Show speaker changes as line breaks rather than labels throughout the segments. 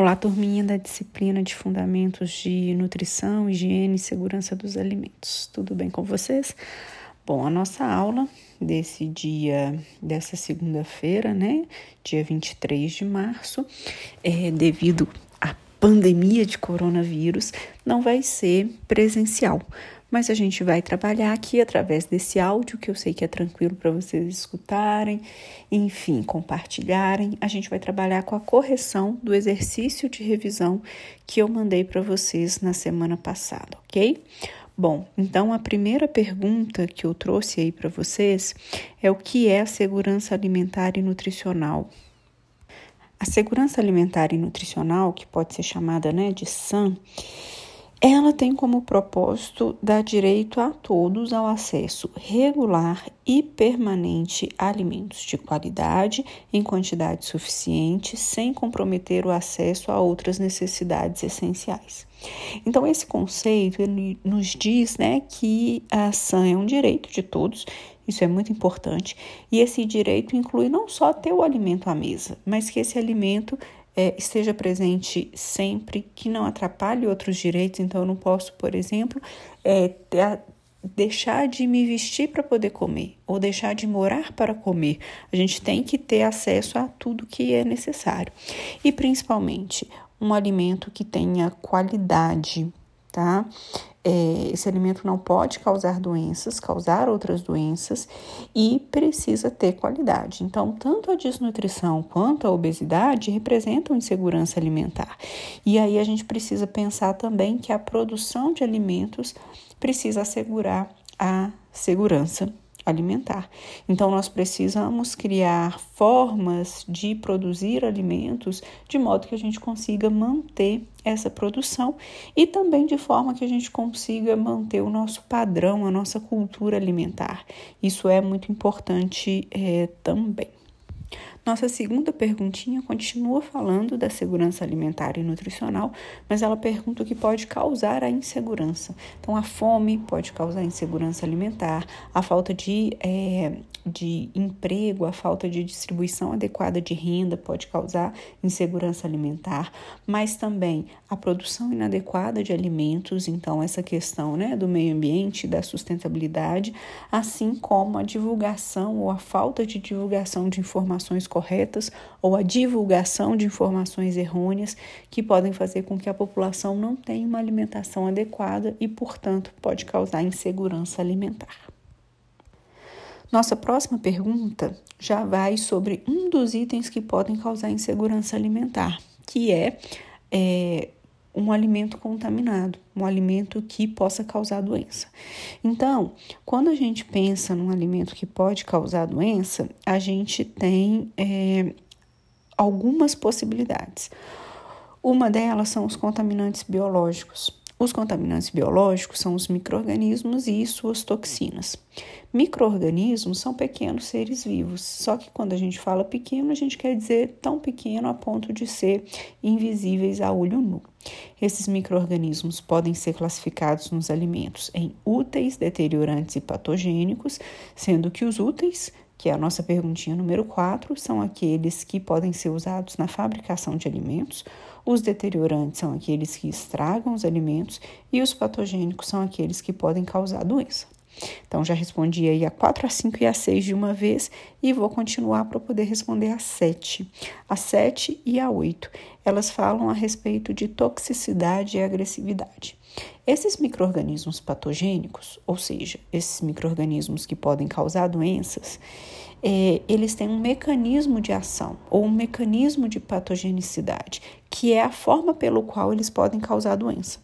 Olá, turminha da disciplina de Fundamentos de Nutrição, Higiene e Segurança dos Alimentos. Tudo bem com vocês? Bom, a nossa aula desse dia, dessa segunda-feira, né, dia 23 de março, é devido à pandemia de coronavírus, não vai ser presencial mas a gente vai trabalhar aqui através desse áudio que eu sei que é tranquilo para vocês escutarem, enfim, compartilharem. A gente vai trabalhar com a correção do exercício de revisão que eu mandei para vocês na semana passada, ok? Bom, então a primeira pergunta que eu trouxe aí para vocês é o que é a segurança alimentar e nutricional. A segurança alimentar e nutricional, que pode ser chamada né, de SAM, ela tem como propósito dar direito a todos ao acesso regular e permanente a alimentos de qualidade em quantidade suficiente, sem comprometer o acesso a outras necessidades essenciais. Então, esse conceito nos diz né, que a ação é um direito de todos, isso é muito importante, e esse direito inclui não só ter o alimento à mesa, mas que esse alimento é, esteja presente sempre, que não atrapalhe outros direitos. Então, eu não posso, por exemplo, é, ter, deixar de me vestir para poder comer ou deixar de morar para comer. A gente tem que ter acesso a tudo que é necessário e principalmente um alimento que tenha qualidade, tá? É, esse alimento não pode causar doenças, causar outras doenças e precisa ter qualidade. Então, tanto a desnutrição quanto a obesidade representam insegurança alimentar. E aí a gente precisa pensar também que a produção de alimentos precisa assegurar a segurança alimentar. Então, nós precisamos criar formas de produzir alimentos de modo que a gente consiga manter essa produção e também de forma que a gente consiga manter o nosso padrão, a nossa cultura alimentar. Isso é muito importante é, também. Nossa segunda perguntinha continua falando da segurança alimentar e nutricional, mas ela pergunta o que pode causar a insegurança. Então, a fome pode causar insegurança alimentar, a falta de é, de emprego, a falta de distribuição adequada de renda pode causar insegurança alimentar, mas também a produção inadequada de alimentos, então essa questão né, do meio ambiente, da sustentabilidade, assim como a divulgação ou a falta de divulgação de informações corretas ou a divulgação de informações errôneas que podem fazer com que a população não tenha uma alimentação adequada e, portanto, pode causar insegurança alimentar. Nossa próxima pergunta já vai sobre um dos itens que podem causar insegurança alimentar, que é, é um alimento contaminado, um alimento que possa causar doença. Então, quando a gente pensa num alimento que pode causar doença, a gente tem é, algumas possibilidades. Uma delas são os contaminantes biológicos. Os contaminantes biológicos são os micro-organismos e suas toxinas. Micro-organismos são pequenos seres vivos, só que quando a gente fala pequeno, a gente quer dizer tão pequeno a ponto de ser invisíveis a olho nu. Esses micro-organismos podem ser classificados nos alimentos em úteis, deteriorantes e patogênicos, sendo que os úteis que é a nossa perguntinha número 4, são aqueles que podem ser usados na fabricação de alimentos, os deteriorantes são aqueles que estragam os alimentos e os patogênicos são aqueles que podem causar doença. Então, já respondi aí a 4, a 5 e a 6 de uma vez e vou continuar para poder responder a 7. A 7 e a 8, elas falam a respeito de toxicidade e agressividade. Esses micro-organismos patogênicos, ou seja, esses micro-organismos que podem causar doenças, é, eles têm um mecanismo de ação ou um mecanismo de patogenicidade, que é a forma pelo qual eles podem causar doença.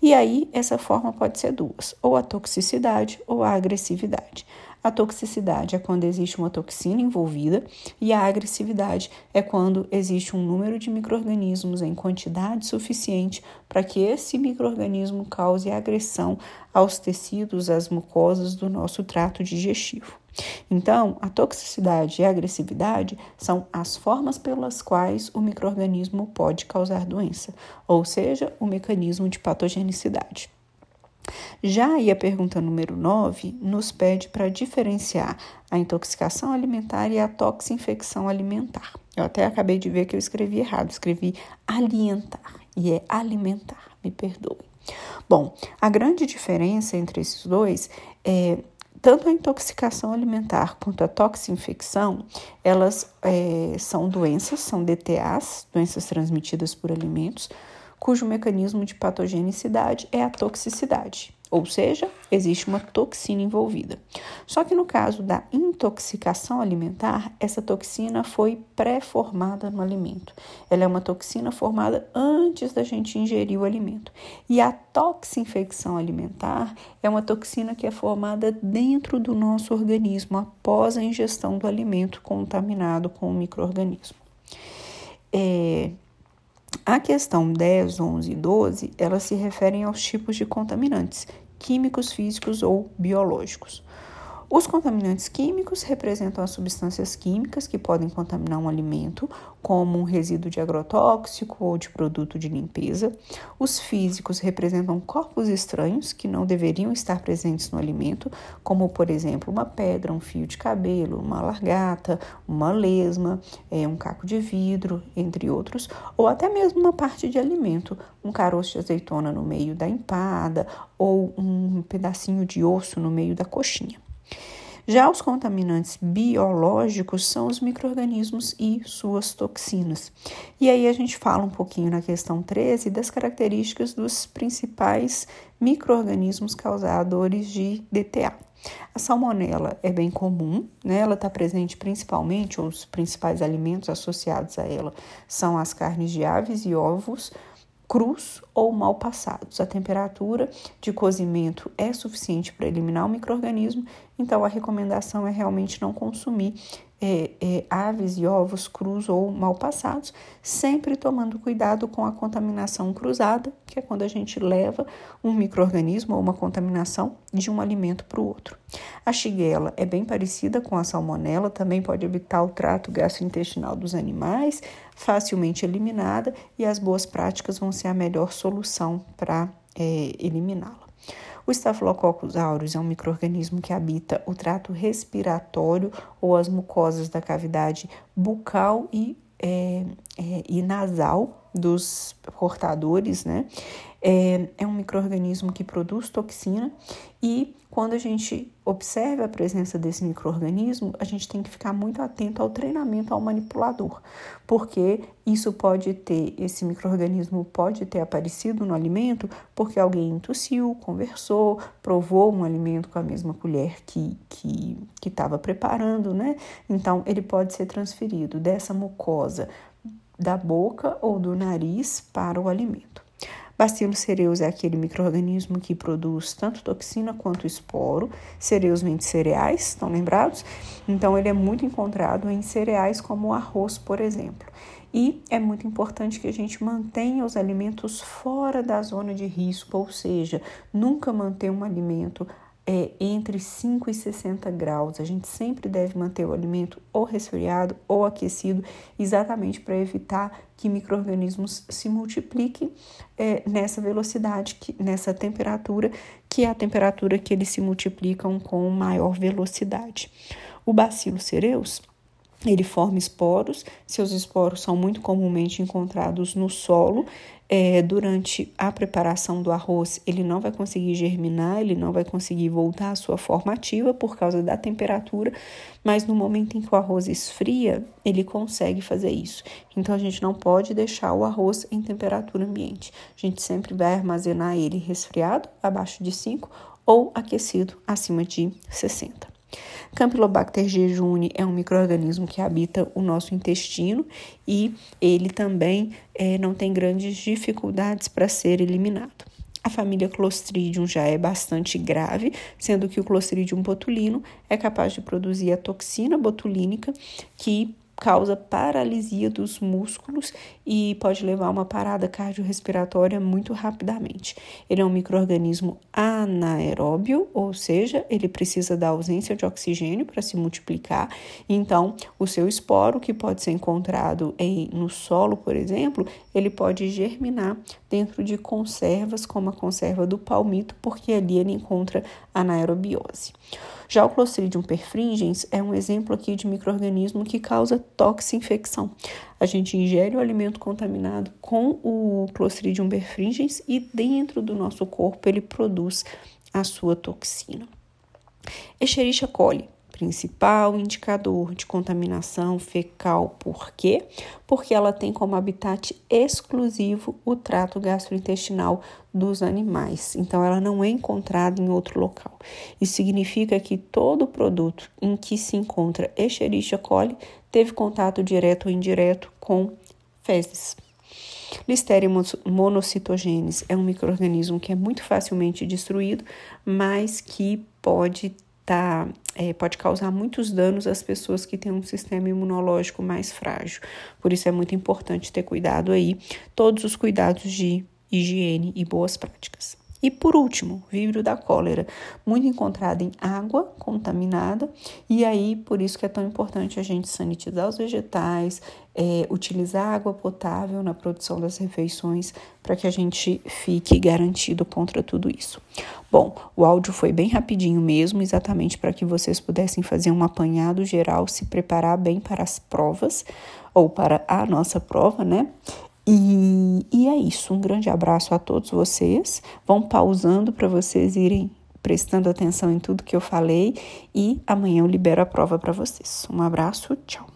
E aí, essa forma pode ser duas: ou a toxicidade ou a agressividade. A toxicidade é quando existe uma toxina envolvida e a agressividade é quando existe um número de microrganismos em quantidade suficiente para que esse microorganismo cause agressão aos tecidos, às mucosas do nosso trato digestivo. Então, a toxicidade e a agressividade são as formas pelas quais o microorganismo pode causar doença, ou seja, o mecanismo de patogenicidade. Já aí a pergunta número 9 nos pede para diferenciar a intoxicação alimentar e a toxinfecção alimentar. Eu até acabei de ver que eu escrevi errado, escrevi alientar e é alimentar, me perdoe. Bom, a grande diferença entre esses dois é tanto a intoxicação alimentar quanto a toxinfecção, elas é, são doenças, são DTAs, doenças transmitidas por alimentos, cujo mecanismo de patogenicidade é a toxicidade ou seja, existe uma toxina envolvida. Só que no caso da intoxicação alimentar, essa toxina foi pré-formada no alimento. Ela é uma toxina formada antes da gente ingerir o alimento. E a toxinfecção alimentar é uma toxina que é formada dentro do nosso organismo após a ingestão do alimento contaminado com o microorganismo. É, a questão 10, 11 e 12, elas se referem aos tipos de contaminantes, químicos, físicos ou biológicos. Os contaminantes químicos representam as substâncias químicas que podem contaminar um alimento, como um resíduo de agrotóxico ou de produto de limpeza. Os físicos representam corpos estranhos que não deveriam estar presentes no alimento, como, por exemplo, uma pedra, um fio de cabelo, uma largata, uma lesma, é, um caco de vidro, entre outros, ou até mesmo uma parte de alimento, um caroço de azeitona no meio da empada ou um pedacinho de osso no meio da coxinha. Já os contaminantes biológicos são os micro-organismos e suas toxinas. E aí a gente fala um pouquinho na questão 13 das características dos principais micro-organismos causadores de DTA. A salmonela é bem comum, né? Ela está presente principalmente, os principais alimentos associados a ela são as carnes de aves e ovos, crus ou mal passados. A temperatura de cozimento é suficiente para eliminar o microorganismo, então a recomendação é realmente não consumir é, é, aves e ovos crus ou mal passados, sempre tomando cuidado com a contaminação cruzada, que é quando a gente leva um microorganismo ou uma contaminação de um alimento para o outro. A shigella é bem parecida com a salmonela, também pode evitar o trato gastrointestinal dos animais, facilmente eliminada, e as boas práticas vão ser a melhor solução para é, eliminá-la. O Staphylococcus aureus é um microorganismo que habita o trato respiratório ou as mucosas da cavidade bucal e, é, é, e nasal dos portadores, né? É, é um microorganismo que produz toxina e quando a gente observa a presença desse microorganismo, a gente tem que ficar muito atento ao treinamento ao manipulador, porque isso pode ter, esse microorganismo pode ter aparecido no alimento porque alguém tossiu, conversou, provou um alimento com a mesma colher que que estava preparando, né? Então ele pode ser transferido dessa mucosa da boca ou do nariz para o alimento. Bacillus cereus é aquele microorganismo que produz tanto toxina quanto esporo. Cereus vem de cereais, estão lembrados? Então ele é muito encontrado em cereais como o arroz, por exemplo. E é muito importante que a gente mantenha os alimentos fora da zona de risco, ou seja, nunca manter um alimento é entre 5 e 60 graus. A gente sempre deve manter o alimento ou resfriado ou aquecido, exatamente para evitar que micro-organismos se multipliquem é, nessa velocidade, que, nessa temperatura, que é a temperatura que eles se multiplicam com maior velocidade. O bacilo cereus ele forma esporos, seus esporos são muito comumente encontrados no solo. É, durante a preparação do arroz, ele não vai conseguir germinar, ele não vai conseguir voltar à sua forma ativa por causa da temperatura, mas no momento em que o arroz esfria, ele consegue fazer isso. Então a gente não pode deixar o arroz em temperatura ambiente. A gente sempre vai armazenar ele resfriado, abaixo de 5, ou aquecido acima de 60. Campylobacter jejuni é um microorganismo que habita o nosso intestino e ele também é, não tem grandes dificuldades para ser eliminado. A família Clostridium já é bastante grave, sendo que o Clostridium botulino é capaz de produzir a toxina botulínica que causa paralisia dos músculos e pode levar a uma parada cardiorrespiratória muito rapidamente. Ele é um microorganismo anaeróbio, ou seja, ele precisa da ausência de oxigênio para se multiplicar. Então, o seu esporo, que pode ser encontrado em, no solo, por exemplo, ele pode germinar dentro de conservas, como a conserva do palmito, porque ali ele encontra anaerobiose. Já o Clostridium perfringens é um exemplo aqui de microorganismo que causa toxinfecção. A gente ingere o alimento contaminado com o Clostridium perfringens e dentro do nosso corpo ele produz a sua toxina. Escherichia coli principal indicador de contaminação fecal. Por quê? Porque ela tem como habitat exclusivo o trato gastrointestinal dos animais. Então, ela não é encontrada em outro local. Isso significa que todo produto em que se encontra Escherichia coli teve contato direto ou indireto com fezes. Listeria monocitogenes é um microorganismo que é muito facilmente destruído, mas que pode tá, é, pode causar muitos danos às pessoas que têm um sistema imunológico mais frágil. Por isso é muito importante ter cuidado aí, todos os cuidados de higiene e boas práticas. E por último, vírus da cólera, muito encontrado em água contaminada, e aí por isso que é tão importante a gente sanitizar os vegetais, é, utilizar água potável na produção das refeições para que a gente fique garantido contra tudo isso. Bom, o áudio foi bem rapidinho mesmo, exatamente para que vocês pudessem fazer um apanhado geral, se preparar bem para as provas ou para a nossa prova, né? E, e é isso. Um grande abraço a todos vocês. Vão pausando para vocês irem prestando atenção em tudo que eu falei e amanhã eu libero a prova para vocês. Um abraço, tchau.